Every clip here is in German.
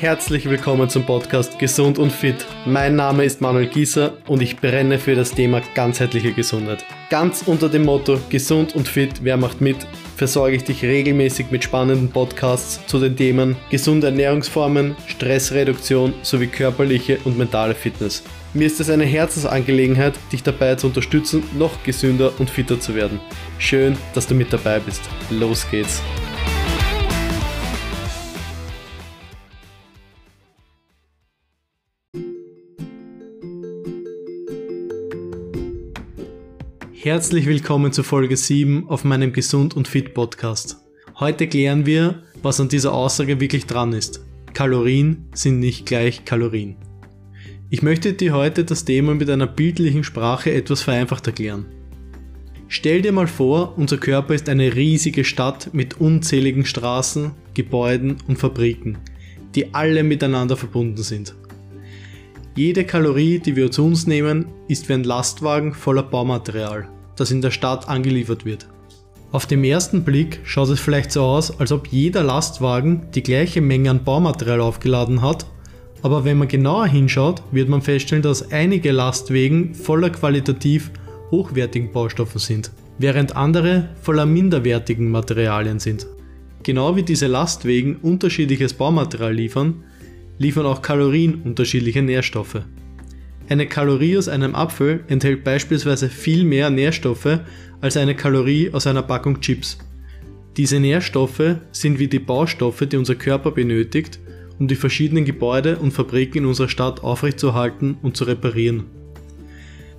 Herzlich willkommen zum Podcast Gesund und Fit. Mein Name ist Manuel Gieser und ich brenne für das Thema ganzheitliche Gesundheit. Ganz unter dem Motto Gesund und Fit, wer macht mit, versorge ich dich regelmäßig mit spannenden Podcasts zu den Themen gesunde Ernährungsformen, Stressreduktion sowie körperliche und mentale Fitness. Mir ist es eine Herzensangelegenheit, dich dabei zu unterstützen, noch gesünder und fitter zu werden. Schön, dass du mit dabei bist. Los geht's. Herzlich willkommen zu Folge 7 auf meinem Gesund und Fit Podcast. Heute klären wir, was an dieser Aussage wirklich dran ist. Kalorien sind nicht gleich Kalorien. Ich möchte dir heute das Thema mit einer bildlichen Sprache etwas vereinfacht erklären. Stell dir mal vor, unser Körper ist eine riesige Stadt mit unzähligen Straßen, Gebäuden und Fabriken, die alle miteinander verbunden sind. Jede Kalorie, die wir zu uns nehmen, ist wie ein Lastwagen voller Baumaterial, das in der Stadt angeliefert wird. Auf dem ersten Blick schaut es vielleicht so aus, als ob jeder Lastwagen die gleiche Menge an Baumaterial aufgeladen hat, aber wenn man genauer hinschaut, wird man feststellen, dass einige Lastwagen voller qualitativ hochwertigen Baustoffen sind, während andere voller minderwertigen Materialien sind. Genau wie diese Lastwagen unterschiedliches Baumaterial liefern, liefern auch Kalorien unterschiedliche Nährstoffe. Eine Kalorie aus einem Apfel enthält beispielsweise viel mehr Nährstoffe als eine Kalorie aus einer Packung Chips. Diese Nährstoffe sind wie die Baustoffe, die unser Körper benötigt, um die verschiedenen Gebäude und Fabriken in unserer Stadt aufrechtzuerhalten und zu reparieren.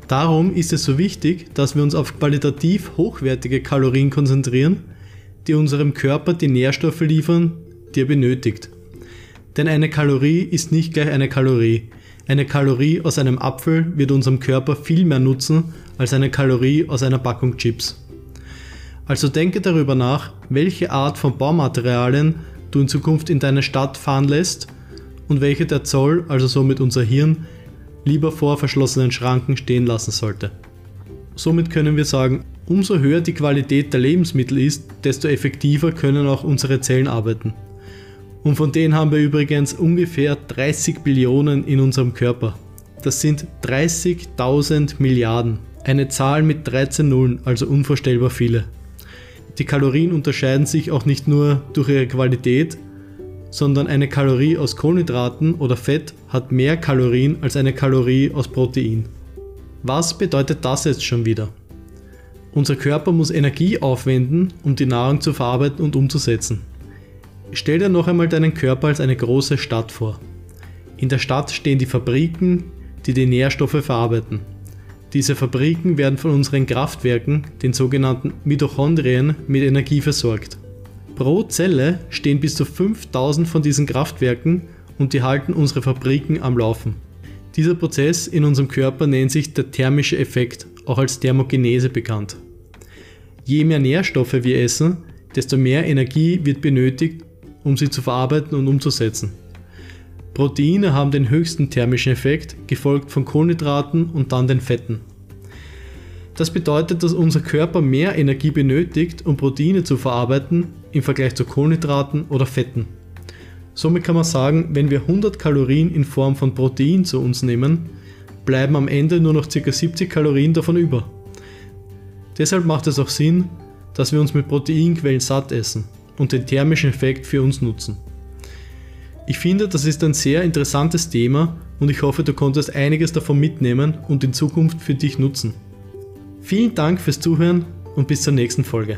Darum ist es so wichtig, dass wir uns auf qualitativ hochwertige Kalorien konzentrieren, die unserem Körper die Nährstoffe liefern, die er benötigt. Denn eine Kalorie ist nicht gleich eine Kalorie. Eine Kalorie aus einem Apfel wird unserem Körper viel mehr nutzen als eine Kalorie aus einer Packung Chips. Also denke darüber nach, welche Art von Baumaterialien du in Zukunft in deine Stadt fahren lässt und welche der Zoll, also somit unser Hirn, lieber vor verschlossenen Schranken stehen lassen sollte. Somit können wir sagen, umso höher die Qualität der Lebensmittel ist, desto effektiver können auch unsere Zellen arbeiten. Und von denen haben wir übrigens ungefähr 30 Billionen in unserem Körper. Das sind 30.000 Milliarden. Eine Zahl mit 13 Nullen, also unvorstellbar viele. Die Kalorien unterscheiden sich auch nicht nur durch ihre Qualität, sondern eine Kalorie aus Kohlenhydraten oder Fett hat mehr Kalorien als eine Kalorie aus Protein. Was bedeutet das jetzt schon wieder? Unser Körper muss Energie aufwenden, um die Nahrung zu verarbeiten und umzusetzen. Stell dir noch einmal deinen Körper als eine große Stadt vor. In der Stadt stehen die Fabriken, die die Nährstoffe verarbeiten. Diese Fabriken werden von unseren Kraftwerken, den sogenannten Mitochondrien, mit Energie versorgt. Pro Zelle stehen bis zu 5000 von diesen Kraftwerken und die halten unsere Fabriken am Laufen. Dieser Prozess in unserem Körper nennt sich der thermische Effekt, auch als Thermogenese bekannt. Je mehr Nährstoffe wir essen, desto mehr Energie wird benötigt, um sie zu verarbeiten und umzusetzen. Proteine haben den höchsten thermischen Effekt, gefolgt von Kohlenhydraten und dann den Fetten. Das bedeutet, dass unser Körper mehr Energie benötigt, um Proteine zu verarbeiten, im Vergleich zu Kohlenhydraten oder Fetten. Somit kann man sagen, wenn wir 100 Kalorien in Form von Protein zu uns nehmen, bleiben am Ende nur noch ca. 70 Kalorien davon über. Deshalb macht es auch Sinn, dass wir uns mit Proteinquellen satt essen und den thermischen Effekt für uns nutzen. Ich finde, das ist ein sehr interessantes Thema und ich hoffe, du konntest einiges davon mitnehmen und in Zukunft für dich nutzen. Vielen Dank fürs Zuhören und bis zur nächsten Folge.